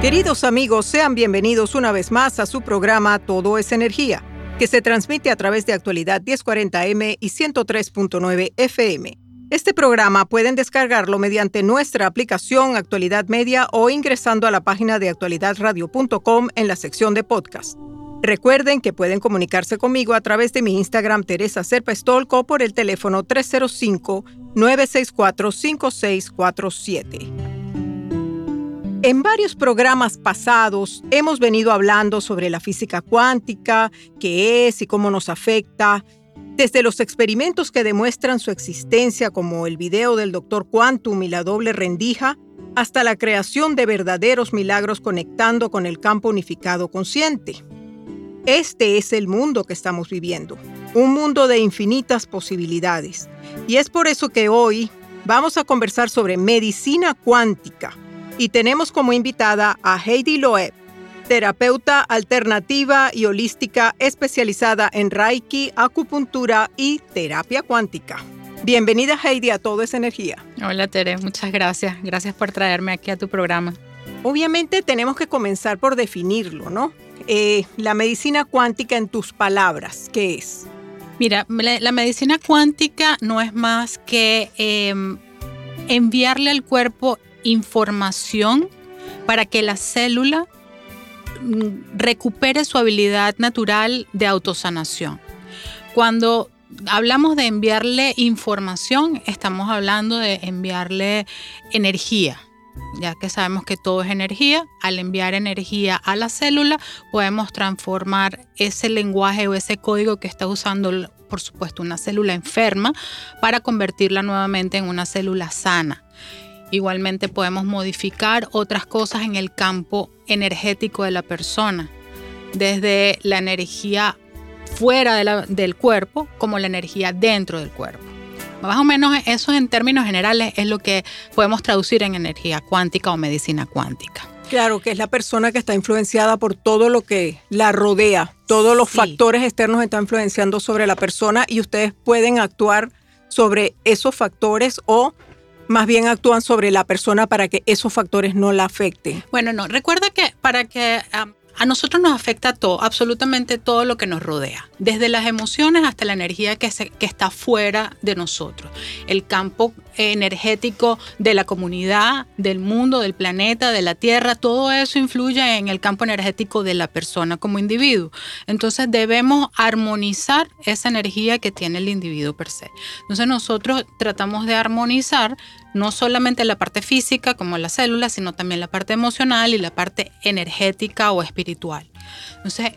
Queridos amigos, sean bienvenidos una vez más a su programa Todo es Energía, que se transmite a través de actualidad 1040M y 103.9 FM. Este programa pueden descargarlo mediante nuestra aplicación Actualidad Media o ingresando a la página de actualidadradio.com en la sección de podcast. Recuerden que pueden comunicarse conmigo a través de mi Instagram Teresa Serpa Estolco por el teléfono 305-964-5647. En varios programas pasados hemos venido hablando sobre la física cuántica, qué es y cómo nos afecta, desde los experimentos que demuestran su existencia como el video del Dr. Quantum y la doble rendija, hasta la creación de verdaderos milagros conectando con el campo unificado consciente. Este es el mundo que estamos viviendo, un mundo de infinitas posibilidades. Y es por eso que hoy vamos a conversar sobre medicina cuántica y tenemos como invitada a Heidi Loeb, terapeuta alternativa y holística especializada en Reiki, acupuntura y terapia cuántica. Bienvenida Heidi a Todo es Energía. Hola Tere, muchas gracias. Gracias por traerme aquí a tu programa. Obviamente tenemos que comenzar por definirlo, ¿no? Eh, la medicina cuántica en tus palabras, ¿qué es? Mira, la, medicina cuántica no es más que em, enviarle al cuerpo información para que la célula mm, recupere su habilidad natural de autosanación. Cuando hablamos de enviarle información, estamos hablando de enviarle energía. Ya que sabemos que todo es energía, al enviar energía a la célula podemos transformar ese lenguaje o ese código que está usando, por supuesto, una célula enferma para convertirla nuevamente en una célula sana. Igualmente podemos modificar otras cosas en el campo energético de la persona, desde la energía fuera del cuerpo como la energía dentro del cuerpo. Más o menos eso en términos generales es lo que podemos traducir en energía cuántica o medicina cuántica. Claro, que es la persona que está influenciada por todo lo que la rodea, todos los factores externos están influenciando sobre la persona y ustedes pueden actuar sobre esos factores o más bien actúan sobre la persona para que esos factores no la afecten. Bueno, no, recuerda que para que a nosotros nos afecta todo, absolutamente todo lo que nos rodea, desde las emociones hasta la energía que, que está fuera de nosotros. El campo energético de la comunidad, del mundo, del planeta, de la Tierra, todo eso influye en el campo energético de la persona como individuo. Entonces debemos armonizar esa energía que tiene el individuo per se. Entonces nosotros tratamos de armonizar no solamente la parte física como las células, sino también la parte emocional y la parte energética o espiritual. Entonces,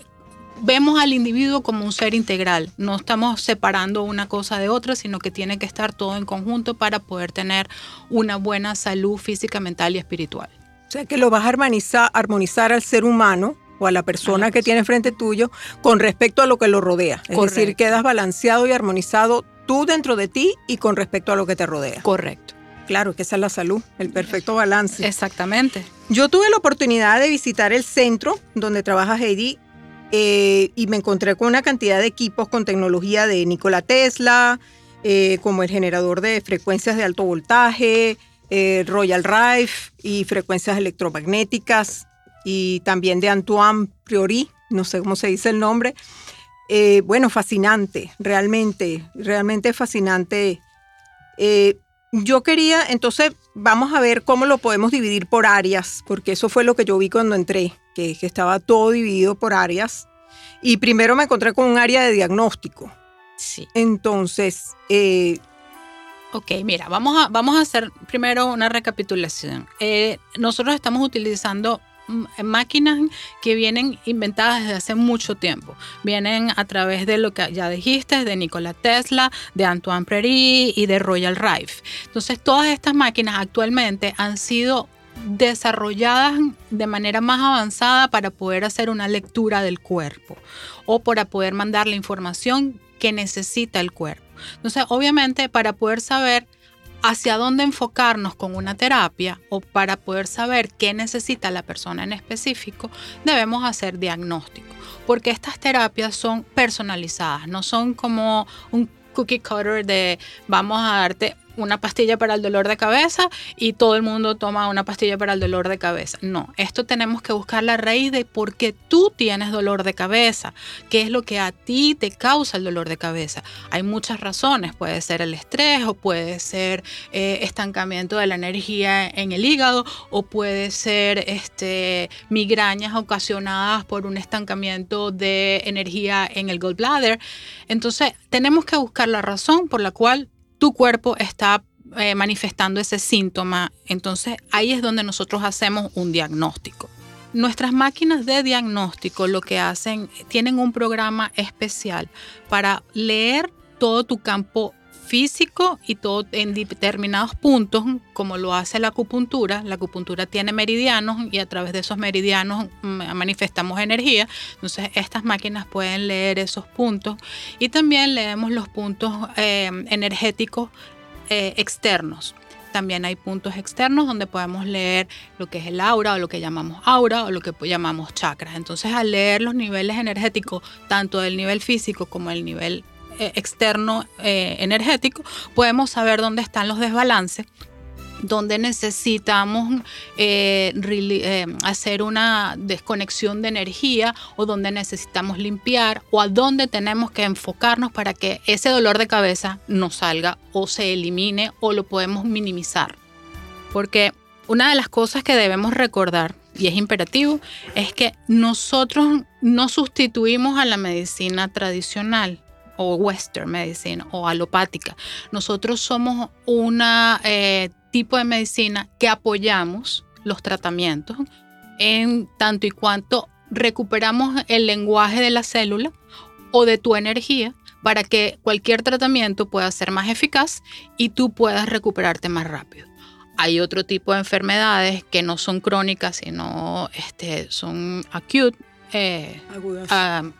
vemos al individuo como un ser integral, no estamos separando una cosa de otra, sino que tiene que estar todo en conjunto para poder tener una buena salud física, mental y espiritual. O sea que lo vas a armonizar, armonizar al ser humano o a la persona que tiene frente tuyo con respecto a lo que lo rodea. Es decir, quedas balanceado y armonizado tú dentro de ti y con respecto a lo que te rodea. Correcto. Claro, que esa es la salud, el perfecto balance. Exactamente. Yo tuve la oportunidad de visitar el centro donde trabaja Heidi eh, y me encontré con una cantidad de equipos con tecnología de Nikola Tesla, eh, como el generador de frecuencias de alto voltaje, eh, Royal Rife y frecuencias electromagnéticas, y también de Antoine Priori, no sé cómo se dice el nombre. bueno, fascinante, realmente, realmente fascinante yo quería, entonces vamos a ver cómo lo podemos dividir por áreas, porque eso fue lo que yo vi cuando entré, que, que estaba todo dividido por áreas. Y primero me encontré con un área de diagnóstico. Sí. Entonces, eh, Ok, mira, vamos a, vamos a hacer primero una recapitulación. Eh, nosotros estamos utilizando máquinas que vienen inventadas desde hace mucho tiempo. Vienen a través de lo que ya dijiste, de Nikola Tesla, de Antoine Prairie y de Royal Rife. Entonces, todas estas máquinas actualmente han sido desarrolladas de manera más avanzada para poder hacer una lectura del cuerpo o para poder mandar la información que necesita el cuerpo. Entonces, obviamente, para poder saber hacia dónde enfocarnos con una terapia o para poder saber qué necesita la persona en específico, debemos hacer diagnóstico, porque estas terapias son personalizadas, no son como un cookie cutter de vamos a darte una pastilla para el dolor de cabeza y todo el mundo toma una pastilla para el dolor de cabeza. No, esto tenemos que buscar la raíz de por qué tú tienes dolor de cabeza, qué es lo que a ti te causa el dolor de cabeza. Hay muchas razones, puede ser el estrés o puede ser eh, estancamiento de la energía en el hígado o puede ser este, migrañas ocasionadas por un estancamiento de energía en el gallbladder. Entonces, tenemos que buscar la razón por la cual tu cuerpo está eh, manifestando ese síntoma. Entonces ahí es donde nosotros hacemos un diagnóstico. Nuestras máquinas de diagnóstico lo que hacen, tienen un programa especial para leer todo tu campo físico y todo en determinados puntos, como lo hace la acupuntura. La acupuntura tiene meridianos y a través de esos meridianos mm, manifestamos energía. Entonces estas máquinas pueden leer esos puntos y también leemos los puntos eh, energéticos eh, externos. También hay puntos externos donde podemos leer lo que es el aura o lo que llamamos aura o lo que llamamos chakras. Entonces al leer los niveles energéticos, tanto del nivel físico como el nivel externo eh, energético, podemos saber dónde están los desbalances donde necesitamos eh, hacer una desconexión de energía o donde necesitamos limpiar o a dónde tenemos que enfocarnos para que ese dolor de cabeza no salga o se elimine o lo podemos minimizar. Porque una de las cosas que debemos recordar y es imperativo es que nosotros no sustituimos a la medicina tradicional o western medicine o alopática. Nosotros somos un eh, tipo de medicina que apoyamos los tratamientos en tanto y cuanto recuperamos el lenguaje de la célula o de tu energía para que cualquier tratamiento pueda ser más eficaz y tú puedas recuperarte más rápido. Hay otro tipo de enfermedades que no son crónicas, sino este, son acute, eh,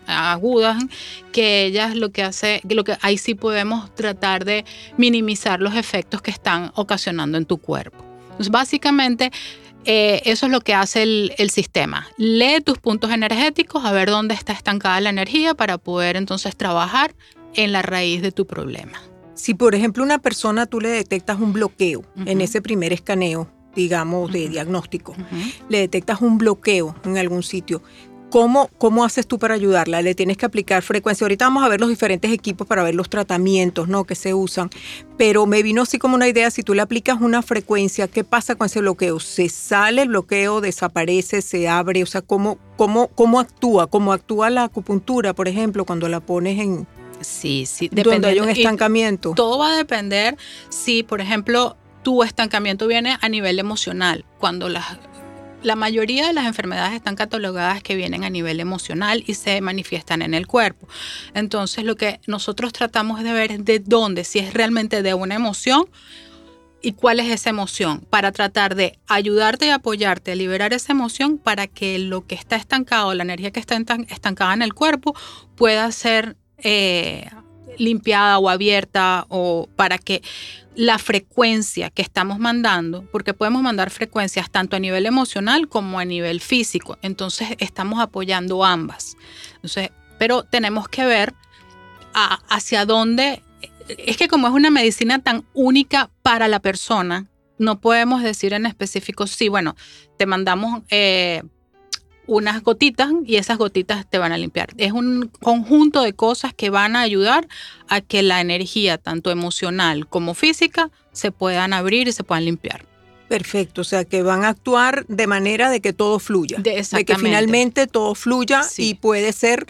agudas. que ellas lo que hace, lo que ahí sí podemos tratar de minimizar los efectos que están ocasionando en tu cuerpo. Entonces, básicamente, eh, eso es lo que hace el, el, sistema. Lee tus puntos energéticos a ver dónde está estancada la energía para poder entonces trabajar en la raíz de tu problema. Si, por ejemplo, una persona tú le detectas un bloqueo en ese primer escaneo, digamos, de diagnóstico, le detectas un bloqueo en algún sitio, ¿Cómo, ¿Cómo haces tú para ayudarla? Le tienes que aplicar frecuencia. Ahorita vamos a ver los diferentes equipos para ver los tratamientos ¿no? que se usan. Pero me vino así como una idea, si tú le aplicas una frecuencia, ¿qué pasa con ese bloqueo? ¿Se sale el bloqueo, desaparece, se abre? O sea, ¿cómo, cómo, cómo actúa? ¿Cómo actúa la acupuntura, por ejemplo, cuando la pones en... Sí, sí. Donde hay un estancamiento. Todo va a depender si, por ejemplo, tu estancamiento viene a nivel emocional. Cuando las la mayoría de las enfermedades están catalogadas que vienen a nivel emocional y se manifiestan en el cuerpo. Entonces lo que nosotros tratamos de ver es de dónde, si es realmente de una emoción y cuál es esa emoción, para tratar de ayudarte y apoyarte a liberar esa emoción para que lo que está estancado, la energía que está estancada en el cuerpo, pueda ser eh, limpiada o abierta o para que la frecuencia que estamos mandando, porque podemos mandar frecuencias tanto a nivel emocional como a nivel físico. Entonces estamos apoyando ambas. Entonces, pero tenemos que ver hacia dónde. Es que como es una medicina tan única para la persona, no podemos decir en específico, sí, bueno, te mandamos eh, unas gotitas y esas gotitas te van a limpiar. Es un conjunto de cosas que van a ayudar a que la energía, tanto emocional como física, se puedan abrir y se puedan limpiar. Perfecto, o sea que van a actuar de manera de que todo fluya, de, que finalmente todo fluya y puede ser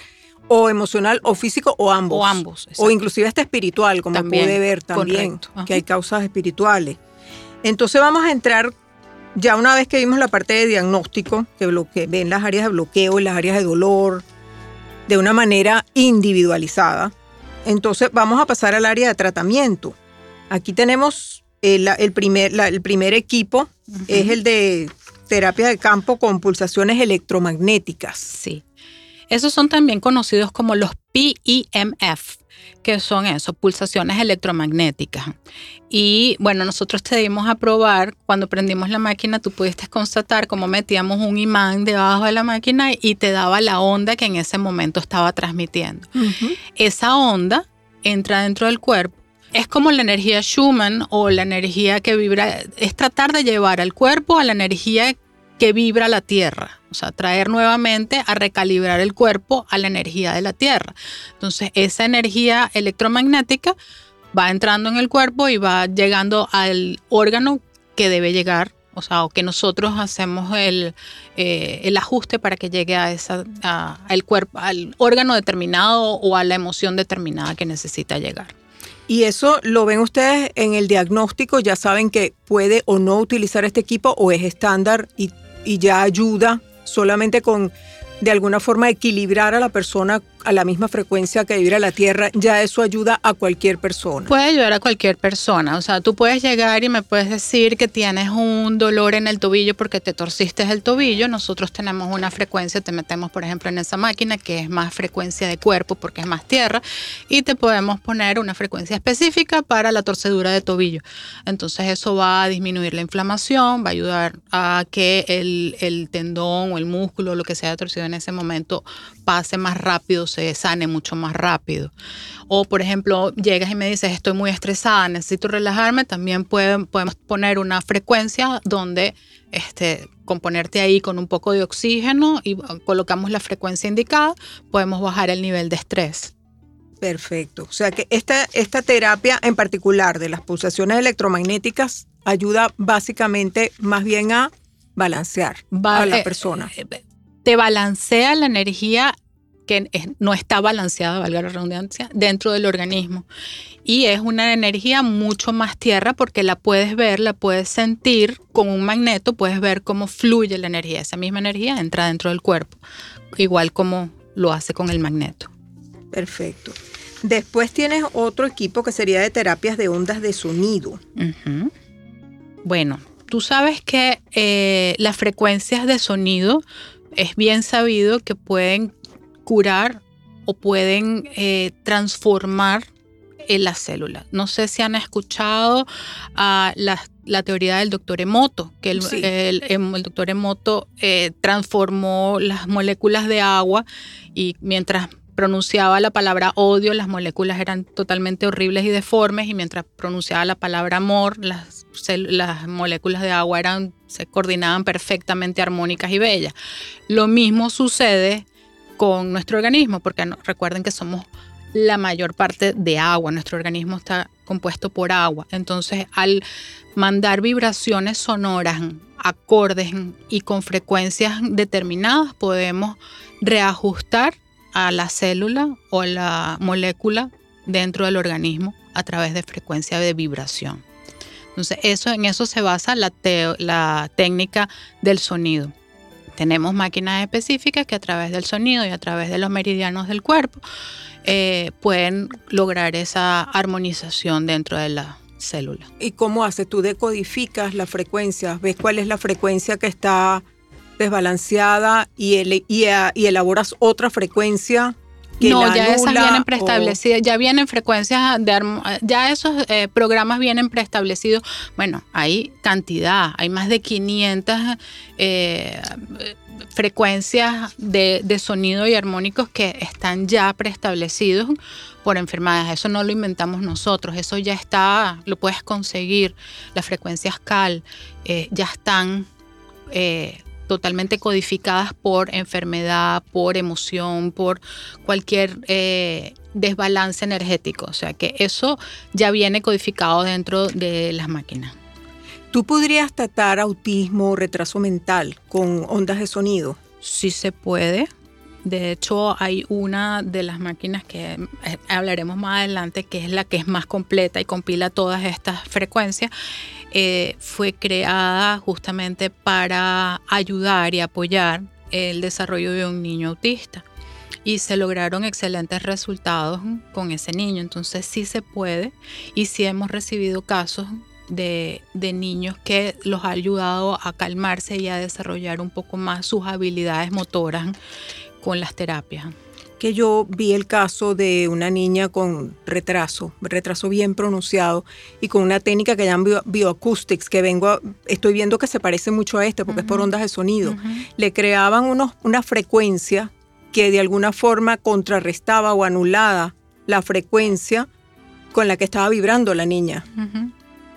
o emocional o físico o ambos. O ambos. O inclusive hasta espiritual, como puede ver también, que hay causas espirituales. Entonces vamos a entrar, ya una vez que vimos la parte de diagnóstico, que ven las áreas de bloqueo y las áreas de dolor de una manera individualizada, entonces vamos a pasar al área de tratamiento. Aquí tenemos el, primer, el primer equipo, es el de terapia de campo con pulsaciones electromagnéticas. Sí. Esos son también conocidos como los PEMF, que son eso, pulsaciones electromagnéticas. Y bueno, nosotros te dimos a probar, cuando prendimos la máquina, tú pudiste constatar cómo metíamos un imán debajo de la máquina y te daba la onda que en ese momento estaba transmitiendo. Esa onda entra dentro del cuerpo es como la energía Schumann o la energía que vibra, es tratar de llevar al cuerpo a la energía que vibra la Tierra, o sea, traer nuevamente a recalibrar el cuerpo a la energía de la Tierra. Entonces, esa energía electromagnética va entrando en el cuerpo y va llegando al órgano que debe llegar, o sea, o que nosotros hacemos el, eh, el ajuste para que llegue a esa, cuerpo, al órgano determinado o a la emoción determinada que necesita llegar. Y eso lo ven ustedes en el diagnóstico, ya saben que puede o no utilizar este equipo o es estándar y, y ya ayuda solamente con de alguna forma equilibrar a la persona a la misma frecuencia que vibra la Tierra, ya eso ayuda a cualquier persona. Puede ayudar a cualquier persona. O sea, tú puedes llegar y me puedes decir que tienes un dolor en el tobillo porque te torciste el tobillo. Nosotros tenemos una frecuencia, te metemos, por ejemplo, en esa máquina que es más frecuencia de cuerpo porque es más tierra y te podemos poner una frecuencia específica para la torcedura de tobillo. Entonces, eso va a disminuir la inflamación, va a ayudar a que el, el tendón o el músculo, lo que sea torcido en ese momento, pase más rápido se sane mucho más rápido. O, por ejemplo, llegas y me dices, estoy muy estresada, necesito relajarme, también podemos poner una frecuencia donde este, componerte ahí con un poco de oxígeno y colocamos la frecuencia indicada, podemos bajar el nivel de estrés. Perfecto. O sea que esta, esta terapia en particular de las pulsaciones electromagnéticas ayuda básicamente más bien a balancear a la persona. Eh, te balancea la energía que no está balanceada, valga la redundancia, dentro del organismo. Y es una energía mucho más tierra porque la puedes ver, la puedes sentir con un magneto, puedes ver cómo fluye la energía. Esa misma energía entra dentro del cuerpo, igual como lo hace con el magneto. Perfecto. Después tienes otro equipo que sería de terapias de ondas de sonido. Bueno, tú sabes que eh, las frecuencias de sonido es bien sabido que pueden curar o pueden eh, transformar en la célula. No sé si han escuchado a la, teoría del doctor Emoto, que el, em, doctor Emoto eh, transformó las moléculas de agua y mientras pronunciaba la palabra odio, las moléculas eran totalmente horribles y deformes y mientras pronunciaba la palabra amor, las, las moléculas de agua eran, se coordinaban perfectamente armónicas y bellas. Lo mismo sucede con nuestro organismo, porque recuerden que somos la mayor parte de agua, nuestro organismo está compuesto por agua. Entonces, al mandar vibraciones sonoras, acordes y con frecuencias determinadas, podemos reajustar a la célula o la molécula dentro del organismo a través de frecuencia de vibración. Entonces, eso, en eso se basa la, la técnica del sonido. Tenemos máquinas específicas que a través del sonido y a través de los meridianos del cuerpo eh, pueden lograr esa armonización dentro de la célula. ¿Y cómo haces? Tú decodificas la frecuencia, ves cuál es la frecuencia que está desbalanceada y, y elaboras otra frecuencia no, ya esas vienen preestablecidas, ya vienen frecuencias de ya esos eh, programas vienen preestablecidos. Bueno, hay cantidad, hay más de 500 eh, frecuencias de, de, sonido y armónicos que están ya preestablecidos por enfermedades. Eso no lo inventamos nosotros, eso ya está, lo puedes conseguir. Las frecuencias CAL eh, ya están totalmente codificadas por enfermedad, por emoción, por cualquier eh, desbalance energético. O sea que eso ya viene codificado dentro de las máquinas. ¿Tú podrías tratar autismo o retraso mental con ondas de sonido? Sí se puede. De hecho, hay una de las máquinas que eh, hablaremos más adelante, que es la que es más completa y compila todas estas frecuencias. Eh, fue creada justamente para ayudar y apoyar el desarrollo de un niño autista. Y se lograron excelentes resultados con ese niño. Entonces sí se puede y sí hemos recibido casos de, de, niños que los ha ayudado a calmarse y a desarrollar un poco más sus habilidades motoras con las terapias. Que yo vi el caso de una niña con retraso, retraso bien pronunciado y con una técnica que llaman bioacoustics, que vengo, estoy viendo que se parece mucho a este porque es por ondas de sonido. Le creaban unos, una frecuencia que de alguna forma contrarrestaba o anulaba la frecuencia con la que estaba vibrando la niña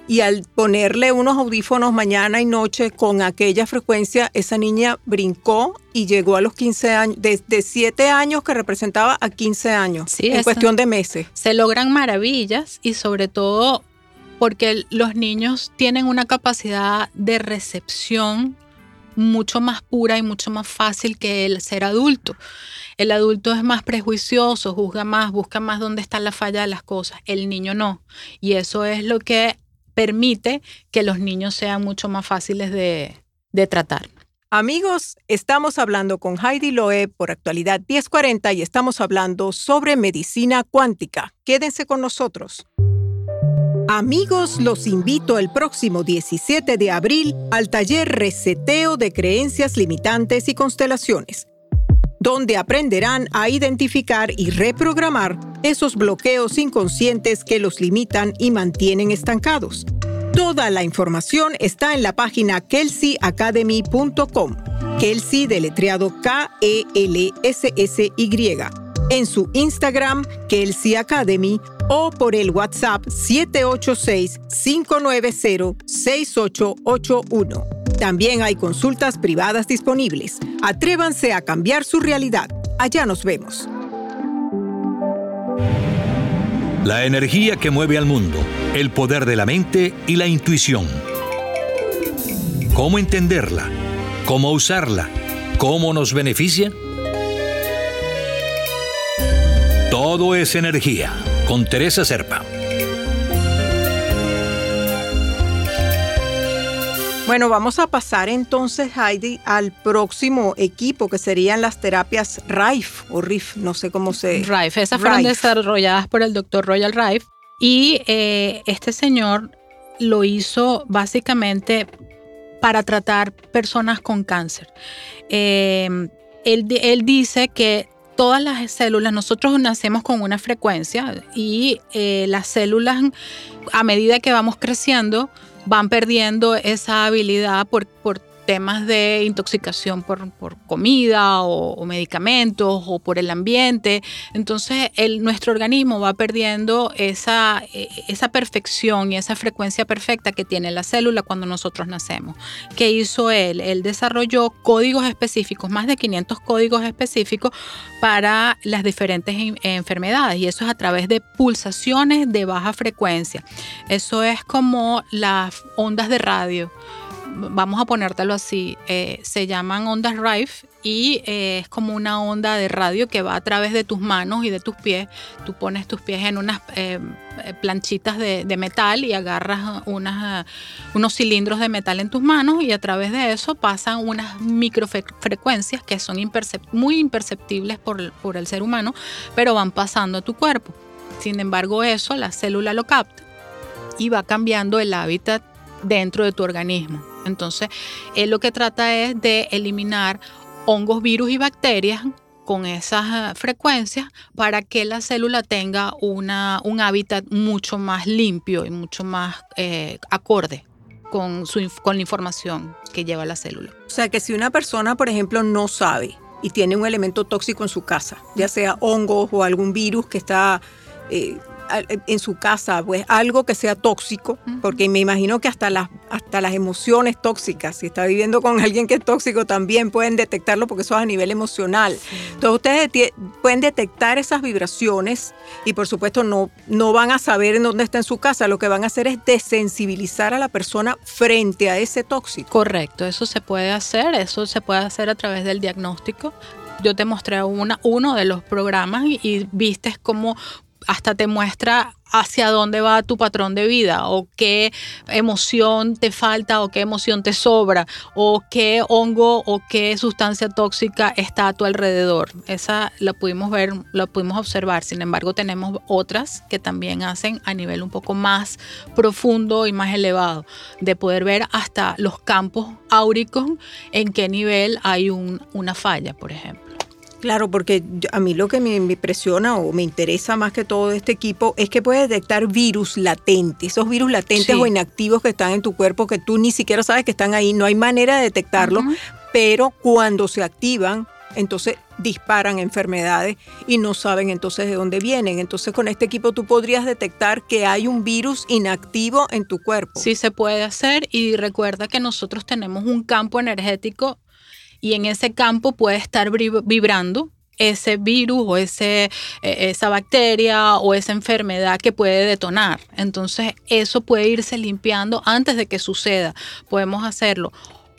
y al ponerle unos audífonos mañana y noche con aquella frecuencia, esa niña brincó y llegó a los 15 años, desde 7 años que representaba a 15 años, en cuestión de meses. Se logran maravillas y sobre todo porque los niños tienen una capacidad de recepción mucho más pura y mucho más fácil que el ser adulto. El adulto es más prejuicioso, juzga más, busca más dónde está la falla de las cosas. El niño no. Y eso es lo que permite que los niños sean mucho más fáciles de, tratar. Amigos, estamos hablando con Heidi Loeb por actualidad 1040 y estamos hablando sobre medicina cuántica. Quédense con nosotros. Amigos, los invito el próximo 17 de abril al taller Reseteo de Creencias Limitantes y Constelaciones donde aprenderán a identificar y reprogramar esos bloqueos inconscientes que los limitan y mantienen estancados. Toda la información está en la página kelseyacademy.com. Kelsey deletreado K-E-L-S-S-Y. En su Instagram, Kelsey Academy, o por el WhatsApp 786-590-6881. También hay consultas privadas disponibles. Atrévanse a cambiar su realidad. Allá nos vemos. La energía que mueve al mundo, el poder de la mente y la intuición. ¿Cómo entenderla? ¿Cómo usarla? ¿Cómo nos beneficia? Todo es energía, con Teresa Serpa. Bueno, vamos a pasar entonces, Heidi, al próximo equipo que serían las terapias RIFE o RIF, no sé cómo se. RIFE, esas fueron desarrolladas por el doctor Royal Rife y eh, este señor lo hizo básicamente para tratar personas con cáncer. Em, él, él dice que todas las células, nosotros nacemos con una frecuencia y eh, las células, a medida que vamos creciendo, van perdiendo esa habilidad por, por temas de intoxicación por, comida o, medicamentos o por el ambiente. Entonces nuestro organismo va perdiendo esa, e, esa perfección y esa frecuencia perfecta que tiene la célula cuando nosotros nacemos. ¿Qué hizo él? Él desarrolló códigos específicos, más de 500 códigos específicos para las diferentes enfermedades y eso es a través de pulsaciones de baja frecuencia. Eso es como las ondas de radio vamos a ponértelo así, eh, se llaman ondas Rife y eh, es como una onda de radio que va a través de tus manos y de tus pies. Tú pones tus pies en unas eh, planchitas de, metal y agarras unos cilindros de metal en tus manos y a través de eso pasan unas microfrecuencias que son muy imperceptibles por, por el ser humano, pero van pasando a tu cuerpo. Sin embargo, eso la célula lo capta y va cambiando el hábitat dentro de tu organismo. Entonces, él lo que trata es de eliminar hongos, virus y bacterias con esas eh, frecuencias para que la célula tenga una, un hábitat mucho más limpio y mucho más eh, acorde con, su, con la información que lleva la célula. O sea que si una persona, por ejemplo, no sabe y tiene un elemento tóxico en su casa, ya sea hongos o algún virus que está eh, en su casa pues algo que sea tóxico, porque me imagino que hasta las, hasta las emociones tóxicas, si está viviendo con alguien que es tóxico también pueden detectarlo porque eso es a nivel emocional. Entonces ustedes pueden detectar esas vibraciones y por supuesto no, no van a saber en dónde está en su casa, lo que van a hacer es desensibilizar a la persona frente a ese tóxico. Correcto, eso se puede hacer, eso se puede hacer a través del diagnóstico yo te mostré una, uno de los programas y, viste cómo hasta te muestra hacia dónde va tu patrón de vida o qué emoción te falta o qué emoción te sobra o qué hongo o qué sustancia tóxica está a tu alrededor. Esa la pudimos ver, la pudimos observar. Sin embargo, tenemos otras que también hacen a nivel un poco más profundo y más elevado, de poder ver hasta los campos áuricos en qué nivel hay una falla, por ejemplo. Claro, porque a mí lo que me, impresiona o me interesa más que todo de este equipo es que puede detectar virus latentes, esos virus latentes o inactivos que están en tu cuerpo que tú ni siquiera sabes que están ahí, no hay manera de detectarlo, pero cuando se activan, entonces disparan enfermedades y no saben entonces de dónde vienen. Entonces con este equipo tú podrías detectar que hay un virus inactivo en tu cuerpo. Sí se puede hacer y recuerda que nosotros tenemos un campo energético y en ese campo puede estar vibrando ese virus o ese, e, esa bacteria o esa enfermedad que puede detonar. Entonces eso puede irse limpiando antes de que suceda. Podemos hacerlo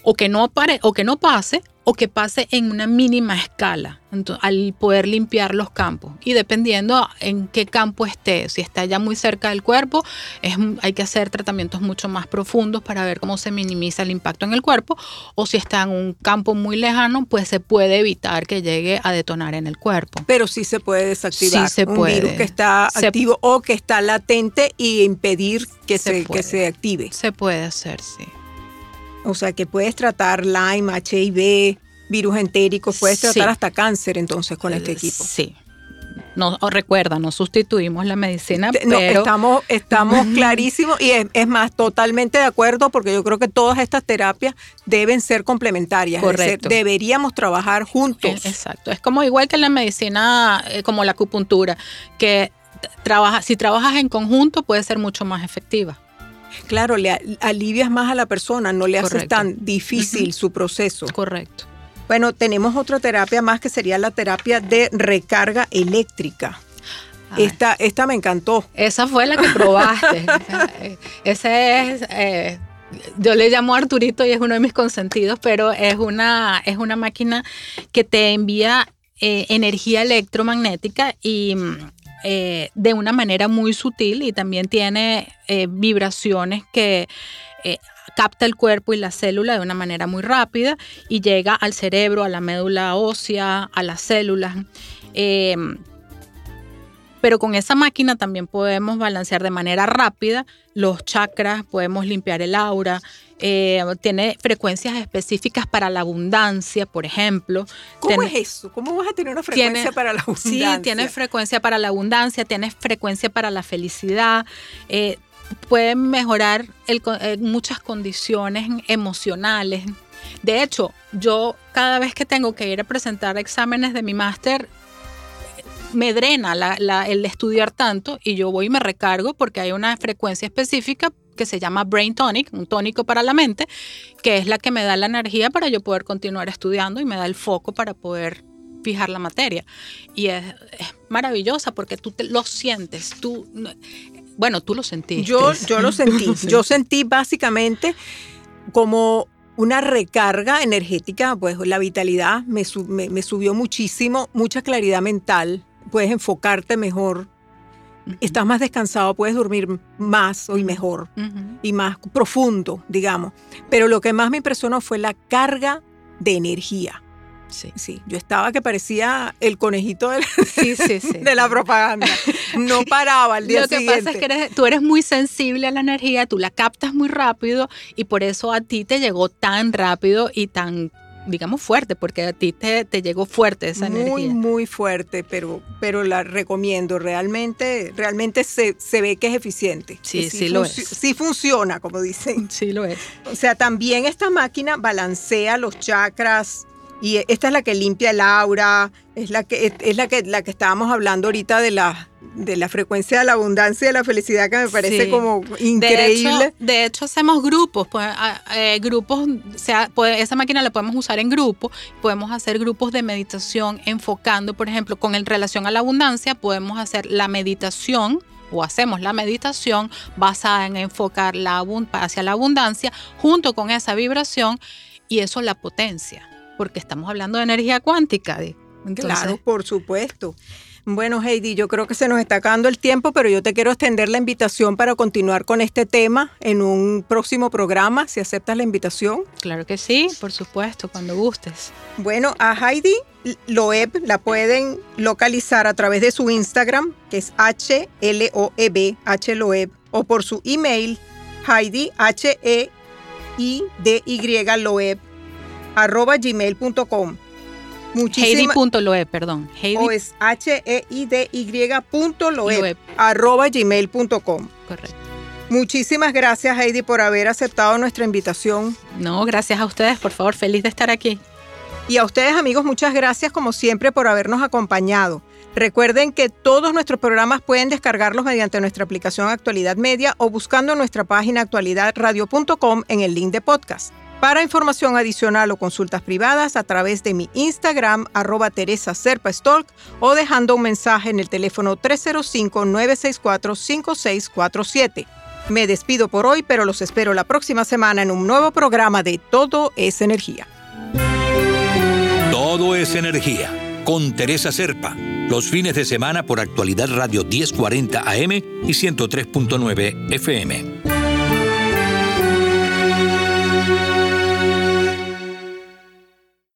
o que no, pare, o que no pase o que pase en una mínima escala al poder limpiar los campos. Y dependiendo en qué campo esté, si está ya muy cerca del cuerpo, es, hay que hacer tratamientos mucho más profundos para ver cómo se minimiza el impacto en el cuerpo. O si está en un campo muy lejano, pues se puede evitar que llegue a detonar en el cuerpo. Pero sí se puede desactivar sí se un virus que está activo o que está latente y impedir que se, que se active. Se puede hacer, sí. O sea que puedes tratar Lyme, HIV, virus entéricos, puedes tratar hasta cáncer entonces con este equipo. Sí. No, recuerda, no sustituimos la medicina, pero... estamos, estamos clarísimos y es, más, totalmente de acuerdo porque yo creo que todas estas terapias deben ser complementarias. Correcto. deberíamos trabajar juntos. Exacto. Es como igual que la medicina, eh, como la acupuntura, que trabaja, si trabajas en conjunto puede ser mucho más efectiva. Claro, le alivias más a la persona, no le haces tan difícil su proceso. Correcto. Bueno, tenemos otra terapia más que sería la terapia de recarga eléctrica. Esta, esta me encantó. Esa fue la que probaste. Ese es, eh, yo le llamo Arturito y es uno de mis consentidos, pero es una, es una máquina que te envía eh, energía electromagnética y eh, de una manera muy sutil y también tiene eh, vibraciones que eh, capta el cuerpo y la célula de una manera muy rápida y llega al cerebro, a la médula ósea, a las células. pero con esa máquina también podemos balancear de manera rápida los chakras, podemos limpiar el aura, eh, tiene frecuencias específicas para la abundancia, por ejemplo. ¿Cómo es eso? ¿Cómo vas a tener una frecuencia para la abundancia? Sí, tiene frecuencia para la abundancia, tiene frecuencia para la felicidad. Eh, puede mejorar eh, muchas condiciones emocionales. De hecho, yo cada vez que tengo que ir a presentar exámenes de mi máster, me drena el estudiar tanto y yo voy y me recargo porque hay una frecuencia específica que se llama Brain Tonic, un tónico para la mente, que es la que me da la energía para yo poder continuar estudiando y me da el foco para poder fijar la materia. Y es, maravillosa porque tú lo sientes, tú, bueno, tú lo sentiste. Yo, yo lo sentí, yo sentí básicamente como una recarga energética, pues la vitalidad me, me subió muchísimo, mucha claridad mental, puedes enfocarte mejor estás más descansado, puedes dormir más y mejor y más profundo, digamos. Pero lo que más me impresionó fue la carga de energía. Sí. sí. yo estaba que parecía el conejito de la, de la propaganda. No paraba al día siguiente. Lo que pasa es que tú eres muy sensible a la energía, tú la captas muy rápido y por eso a ti te llegó tan rápido y tan digamos, fuerte, porque a ti te, te llegó fuerte esa muy, energía. Muy, muy fuerte, pero, pero la recomiendo. Realmente, realmente se, se ve que es eficiente. Sí, sí, lo es. Sí funciona, como dicen. Sí lo es. O sea, también esta máquina balancea los chakras, y esta es la que limpia el aura, es la que, es la que, la que estábamos hablando ahorita de, la, de la frecuencia de la abundancia y de la felicidad que me parece como increíble. De hecho, hacemos grupos, pues, eh, grupos, sea, esa máquina la podemos usar en grupo, podemos hacer grupos de meditación enfocando, por ejemplo, con el relación a la abundancia, podemos hacer la meditación o hacemos la meditación basada en enfocar la hacia la abundancia junto con esa vibración y eso la potencia, porque estamos hablando de energía cuántica. claro, por supuesto. Bueno, Heidi, yo creo que se nos está acabando el tiempo, pero yo te quiero extender la invitación para continuar con este tema en un próximo programa, si aceptas la invitación. Claro que sí, por supuesto, cuando gustes. Bueno, a Heidi Loeb la pueden localizar a través de su Instagram, que es H-L-O-E-B, H-Loeb, o por su email, Heidi, H-E-I-D-Y, Loeb, arroba gmail.com. Heidi.loeb, perdón. Heidi. O es H-E-I-D-Y arroba gmail.com. Correcto. Muchísimas gracias, Heidi, por haber aceptado nuestra invitación. No, gracias a ustedes, por favor, feliz de estar aquí. Y a ustedes, amigos, muchas gracias como siempre por habernos acompañado. Recuerden que todos nuestros programas pueden descargarlos mediante nuestra aplicación Actualidad Media o buscando nuestra página actualidadradio.com en el link de podcast. Para información adicional o consultas privadas a través de mi Instagram, arroba Teresa Serpa o dejando un mensaje en el teléfono 305-964-5647. Me despido por hoy, pero los espero la próxima semana en un nuevo programa de Todo es Energía. Todo es Energía, con Teresa Serpa, los fines de semana por actualidad Radio 1040 AM y 103.9 FM.